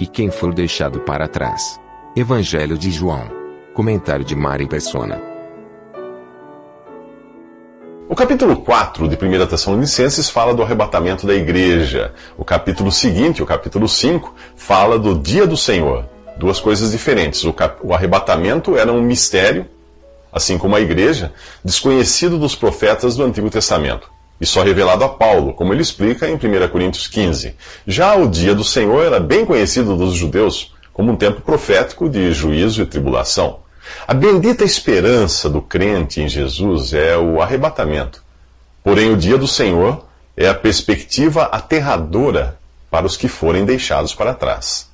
E quem for deixado para trás? Evangelho de João. Comentário de Mari Persona. O capítulo 4 de 1 Tessalonicenses fala do arrebatamento da igreja. O capítulo seguinte, o capítulo 5, fala do dia do Senhor. Duas coisas diferentes. O, cap... o arrebatamento era um mistério, assim como a igreja, desconhecido dos profetas do Antigo Testamento e só revelado a Paulo, como ele explica em 1 Coríntios 15. Já o dia do Senhor era bem conhecido dos judeus como um tempo profético de juízo e tribulação. A bendita esperança do crente em Jesus é o arrebatamento. Porém, o dia do Senhor é a perspectiva aterradora para os que forem deixados para trás.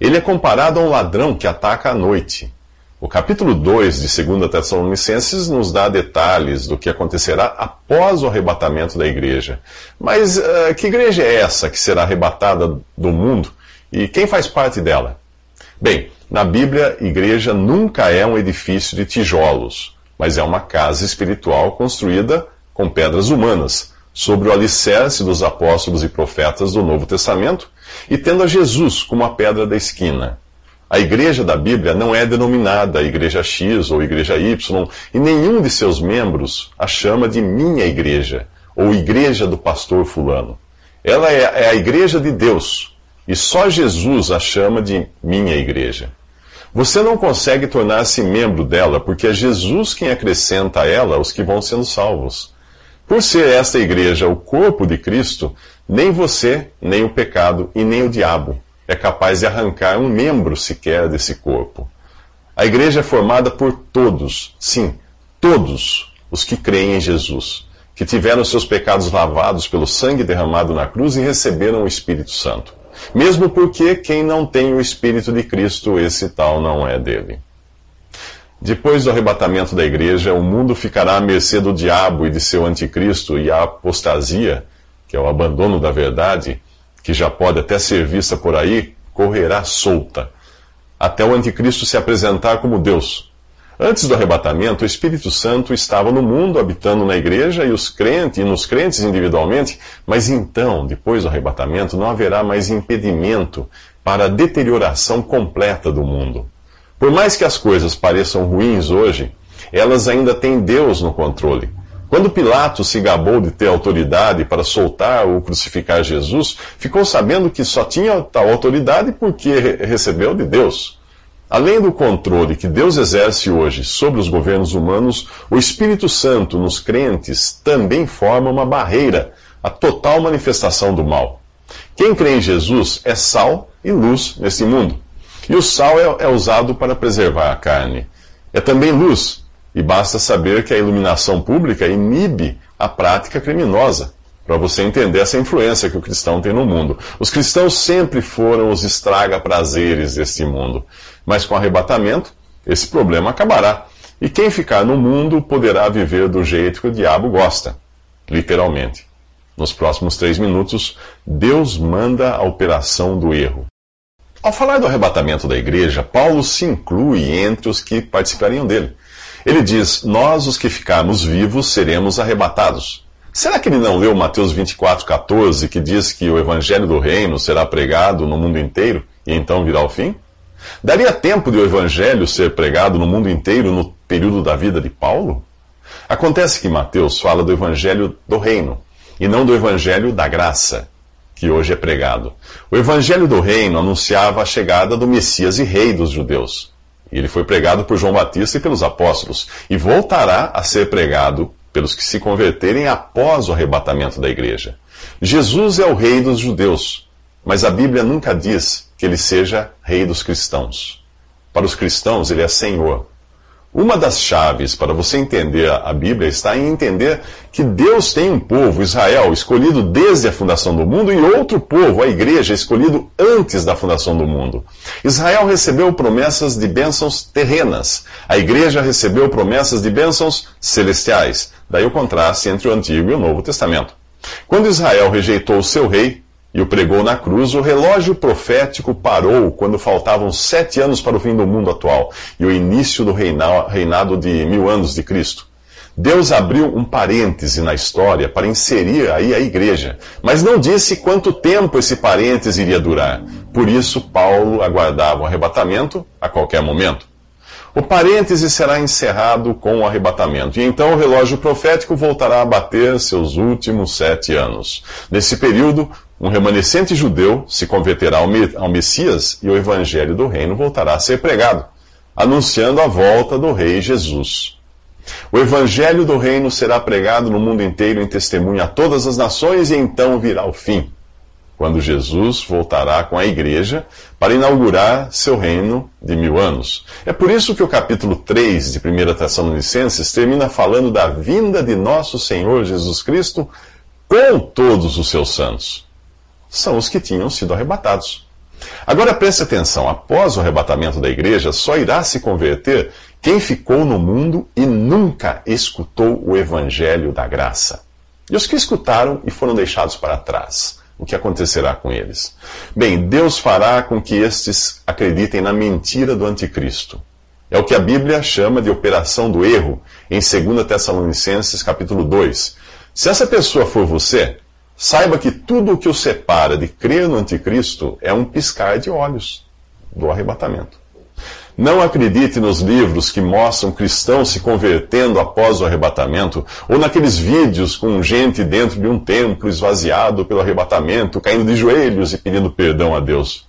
Ele é comparado a um ladrão que ataca à noite. O capítulo 2 de 2 Tessalonicenses nos dá detalhes do que acontecerá após o arrebatamento da igreja. Mas uh, que igreja é essa que será arrebatada do mundo e quem faz parte dela? Bem, na Bíblia, igreja nunca é um edifício de tijolos, mas é uma casa espiritual construída com pedras humanas, sobre o alicerce dos apóstolos e profetas do Novo Testamento e tendo a Jesus como a pedra da esquina. A igreja da Bíblia não é denominada Igreja X ou Igreja Y, e nenhum de seus membros a chama de minha igreja, ou Igreja do Pastor Fulano. Ela é, é a igreja de Deus, e só Jesus a chama de minha igreja. Você não consegue tornar-se membro dela, porque é Jesus quem acrescenta a ela os que vão sendo salvos. Por ser esta igreja o corpo de Cristo, nem você, nem o pecado e nem o diabo é capaz de arrancar um membro sequer desse corpo. A igreja é formada por todos, sim, todos os que creem em Jesus, que tiveram seus pecados lavados pelo sangue derramado na cruz e receberam o Espírito Santo. Mesmo porque quem não tem o Espírito de Cristo, esse tal não é dele. Depois do arrebatamento da igreja, o mundo ficará à mercê do diabo e de seu anticristo, e a apostasia, que é o abandono da verdade, que já pode até ser vista por aí, correrá solta, até o anticristo se apresentar como Deus. Antes do arrebatamento, o Espírito Santo estava no mundo, habitando na igreja e os crentes e nos crentes individualmente, mas então, depois do arrebatamento, não haverá mais impedimento para a deterioração completa do mundo. Por mais que as coisas pareçam ruins hoje, elas ainda têm Deus no controle. Quando Pilatos se gabou de ter autoridade para soltar ou crucificar Jesus, ficou sabendo que só tinha tal autoridade porque recebeu de Deus. Além do controle que Deus exerce hoje sobre os governos humanos, o Espírito Santo nos crentes também forma uma barreira à total manifestação do mal. Quem crê em Jesus é sal e luz nesse mundo. E o sal é, é usado para preservar a carne. É também luz e basta saber que a iluminação pública inibe a prática criminosa, para você entender essa influência que o cristão tem no mundo. Os cristãos sempre foram os estraga-prazeres deste mundo, mas com arrebatamento, esse problema acabará. E quem ficar no mundo poderá viver do jeito que o diabo gosta, literalmente. Nos próximos três minutos, Deus manda a operação do erro. Ao falar do arrebatamento da igreja, Paulo se inclui entre os que participariam dele. Ele diz: Nós, os que ficarmos vivos, seremos arrebatados. Será que ele não leu Mateus 24, 14, que diz que o evangelho do reino será pregado no mundo inteiro e então virá o fim? Daria tempo de o evangelho ser pregado no mundo inteiro no período da vida de Paulo? Acontece que Mateus fala do evangelho do reino e não do evangelho da graça, que hoje é pregado. O evangelho do reino anunciava a chegada do Messias e Rei dos judeus. E ele foi pregado por João Batista e pelos apóstolos, e voltará a ser pregado pelos que se converterem após o arrebatamento da igreja. Jesus é o rei dos judeus, mas a Bíblia nunca diz que ele seja rei dos cristãos. Para os cristãos, ele é Senhor. Uma das chaves para você entender a Bíblia está em entender que Deus tem um povo, Israel, escolhido desde a fundação do mundo, e outro povo, a igreja, escolhido antes da fundação do mundo. Israel recebeu promessas de bênçãos terrenas, a igreja recebeu promessas de bênçãos celestiais. Daí o contraste entre o Antigo e o Novo Testamento. Quando Israel rejeitou o seu rei, e o pregou na cruz, o relógio profético parou quando faltavam sete anos para o fim do mundo atual e o início do reinado de mil anos de Cristo. Deus abriu um parêntese na história para inserir aí a igreja, mas não disse quanto tempo esse parêntese iria durar. Por isso, Paulo aguardava o arrebatamento a qualquer momento. O parêntese será encerrado com o arrebatamento, e então o relógio profético voltará a bater seus últimos sete anos. Nesse período, um remanescente judeu se converterá ao Messias e o evangelho do reino voltará a ser pregado, anunciando a volta do Rei Jesus. O evangelho do reino será pregado no mundo inteiro em testemunho a todas as nações e então virá o fim, quando Jesus voltará com a igreja para inaugurar seu reino de mil anos. É por isso que o capítulo 3 de 1 Tessalonicenses termina falando da vinda de nosso Senhor Jesus Cristo com todos os seus santos são os que tinham sido arrebatados. Agora preste atenção: após o arrebatamento da igreja, só irá se converter quem ficou no mundo e nunca escutou o evangelho da graça. E os que escutaram e foram deixados para trás. O que acontecerá com eles? Bem, Deus fará com que estes acreditem na mentira do anticristo. É o que a Bíblia chama de operação do erro, em 2 Tessalonicenses capítulo 2. Se essa pessoa for você, Saiba que tudo o que o separa de crer no anticristo é um piscar de olhos do arrebatamento. Não acredite nos livros que mostram cristãos se convertendo após o arrebatamento, ou naqueles vídeos com gente dentro de um templo esvaziado pelo arrebatamento, caindo de joelhos e pedindo perdão a Deus.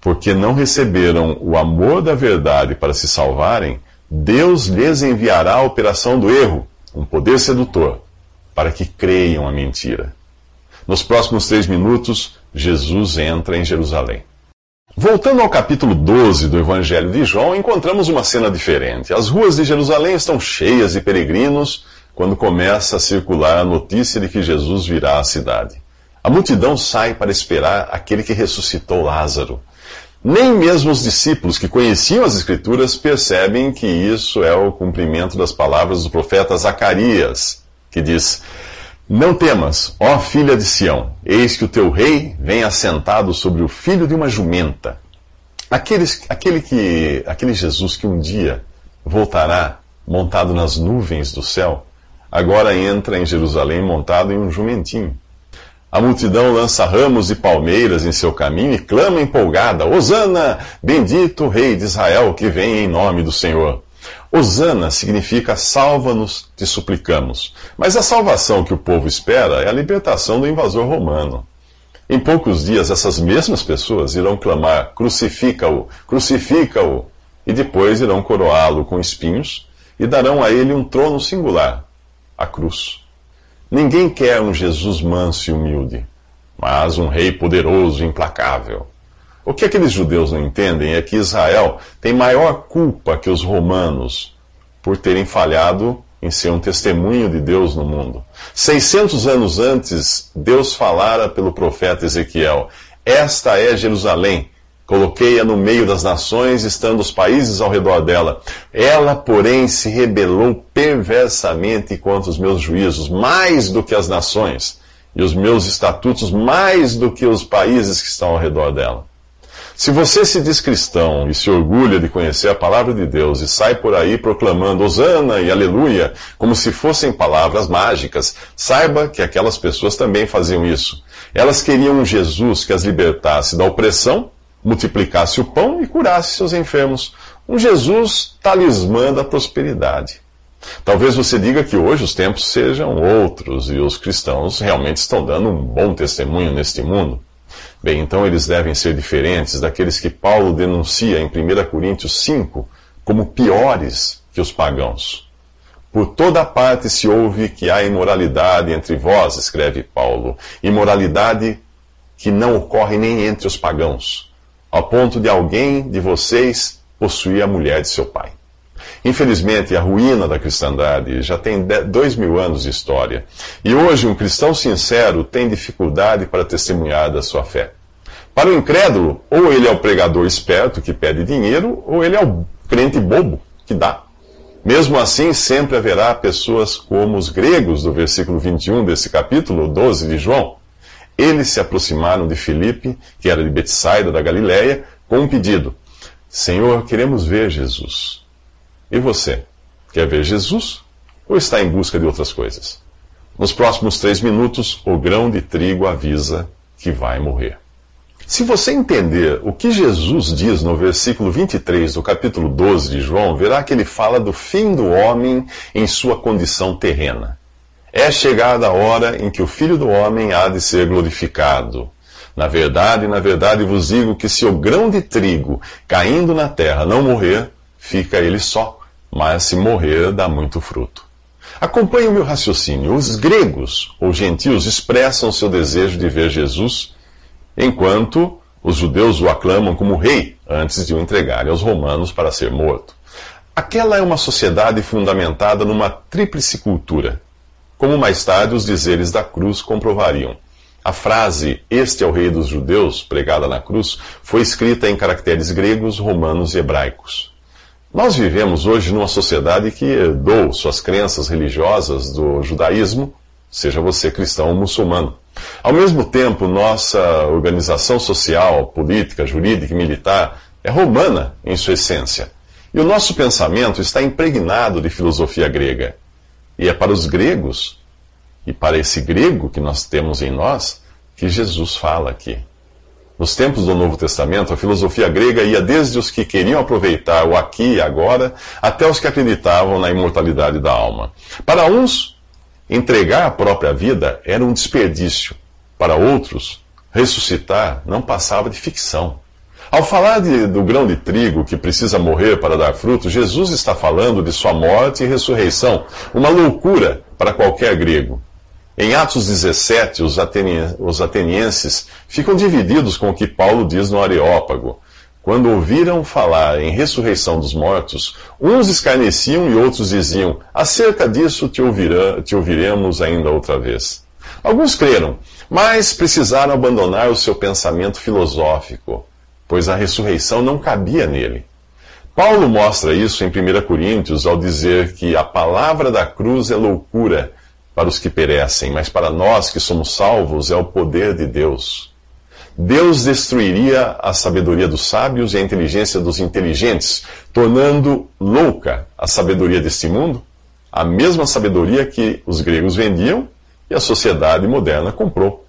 Porque não receberam o amor da verdade para se salvarem, Deus lhes enviará a operação do erro, um poder sedutor para que creiam a mentira. Nos próximos três minutos, Jesus entra em Jerusalém. Voltando ao capítulo 12 do Evangelho de João, encontramos uma cena diferente. As ruas de Jerusalém estão cheias de peregrinos quando começa a circular a notícia de que Jesus virá à cidade. A multidão sai para esperar aquele que ressuscitou Lázaro. Nem mesmo os discípulos que conheciam as Escrituras percebem que isso é o cumprimento das palavras do profeta Zacarias que diz: Não temas, ó filha de Sião, eis que o teu rei vem assentado sobre o filho de uma jumenta. Aqueles, aquele, que, aquele Jesus que um dia voltará montado nas nuvens do céu, agora entra em Jerusalém montado em um jumentinho. A multidão lança ramos de palmeiras em seu caminho e clama empolgada: Hosana, bendito o Rei de Israel que vem em nome do Senhor. Osana significa salva-nos, te suplicamos. Mas a salvação que o povo espera é a libertação do invasor romano. Em poucos dias, essas mesmas pessoas irão clamar: crucifica-o, crucifica-o, e depois irão coroá-lo com espinhos e darão a ele um trono singular a cruz. Ninguém quer um Jesus manso e humilde, mas um rei poderoso e implacável. O que aqueles judeus não entendem é que Israel tem maior culpa que os romanos por terem falhado em ser um testemunho de Deus no mundo. 600 anos antes, Deus falara pelo profeta Ezequiel: Esta é Jerusalém. Coloquei-a no meio das nações, estando os países ao redor dela. Ela, porém, se rebelou perversamente contra os meus juízos, mais do que as nações, e os meus estatutos, mais do que os países que estão ao redor dela. Se você se diz cristão e se orgulha de conhecer a palavra de Deus e sai por aí proclamando Hosana e Aleluia como se fossem palavras mágicas, saiba que aquelas pessoas também faziam isso. Elas queriam um Jesus que as libertasse da opressão, multiplicasse o pão e curasse seus enfermos. Um Jesus talismã da prosperidade. Talvez você diga que hoje os tempos sejam outros e os cristãos realmente estão dando um bom testemunho neste mundo. Bem, então eles devem ser diferentes daqueles que Paulo denuncia em 1 Coríntios 5 como piores que os pagãos. Por toda parte se ouve que há imoralidade entre vós, escreve Paulo, imoralidade que não ocorre nem entre os pagãos, ao ponto de alguém de vocês possuir a mulher de seu pai. Infelizmente, a ruína da cristandade já tem dois mil anos de história. E hoje, um cristão sincero tem dificuldade para testemunhar da sua fé. Para o incrédulo, ou ele é o pregador esperto que pede dinheiro, ou ele é o crente bobo que dá. Mesmo assim, sempre haverá pessoas como os gregos do versículo 21 desse capítulo 12 de João. Eles se aproximaram de Filipe, que era de Betsaida da Galiléia, com um pedido: Senhor, queremos ver Jesus. E você? Quer ver Jesus? Ou está em busca de outras coisas? Nos próximos três minutos, o grão de trigo avisa que vai morrer. Se você entender o que Jesus diz no versículo 23 do capítulo 12 de João, verá que ele fala do fim do homem em sua condição terrena. É chegada a hora em que o Filho do Homem há de ser glorificado. Na verdade, na verdade vos digo que se o grão de trigo caindo na terra não morrer, fica ele só, mas se morrer, dá muito fruto. Acompanhe o meu raciocínio. Os gregos ou gentios expressam seu desejo de ver Jesus enquanto os judeus o aclamam como rei antes de o entregarem aos romanos para ser morto. Aquela é uma sociedade fundamentada numa tríplice cultura, como mais tarde os dizeres da cruz comprovariam. A frase Este é o Rei dos Judeus, pregada na cruz, foi escrita em caracteres gregos, romanos e hebraicos. Nós vivemos hoje numa sociedade que herdou suas crenças religiosas do judaísmo, seja você cristão ou muçulmano. Ao mesmo tempo, nossa organização social, política, jurídica e militar é romana em sua essência. E o nosso pensamento está impregnado de filosofia grega. E é para os gregos, e para esse grego que nós temos em nós, que Jesus fala aqui. Nos tempos do Novo Testamento, a filosofia grega ia desde os que queriam aproveitar o aqui e agora, até os que acreditavam na imortalidade da alma. Para uns, Entregar a própria vida era um desperdício. Para outros, ressuscitar não passava de ficção. Ao falar de, do grão de trigo que precisa morrer para dar fruto, Jesus está falando de sua morte e ressurreição, uma loucura para qualquer grego. Em Atos 17, os, os atenienses ficam divididos com o que Paulo diz no Areópago. Quando ouviram falar em ressurreição dos mortos, uns escarneciam e outros diziam: Acerca disso te, ouvirá, te ouviremos ainda outra vez. Alguns creram, mas precisaram abandonar o seu pensamento filosófico, pois a ressurreição não cabia nele. Paulo mostra isso em 1 Coríntios ao dizer que a palavra da cruz é loucura para os que perecem, mas para nós que somos salvos é o poder de Deus. Deus destruiria a sabedoria dos sábios e a inteligência dos inteligentes, tornando louca a sabedoria deste mundo, a mesma sabedoria que os gregos vendiam e a sociedade moderna comprou.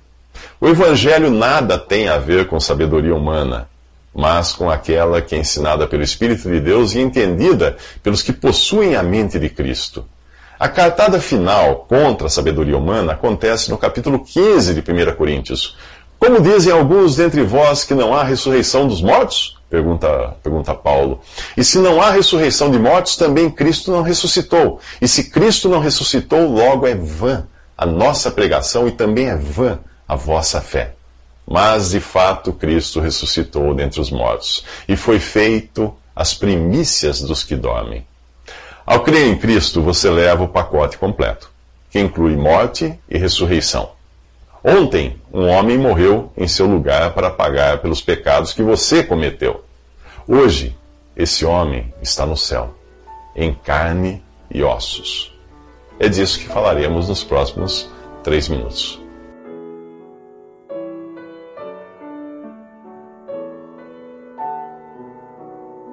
O Evangelho nada tem a ver com sabedoria humana, mas com aquela que é ensinada pelo Espírito de Deus e entendida pelos que possuem a mente de Cristo. A cartada final contra a sabedoria humana acontece no capítulo 15 de 1 Coríntios, como dizem alguns dentre vós que não há ressurreição dos mortos? Pergunta, pergunta Paulo. E se não há ressurreição de mortos, também Cristo não ressuscitou. E se Cristo não ressuscitou, logo é vã a nossa pregação e também é vã a vossa fé. Mas, de fato, Cristo ressuscitou dentre os mortos e foi feito as primícias dos que dormem. Ao crer em Cristo, você leva o pacote completo, que inclui morte e ressurreição. Ontem, um homem morreu em seu lugar para pagar pelos pecados que você cometeu. Hoje, esse homem está no céu, em carne e ossos. É disso que falaremos nos próximos três minutos.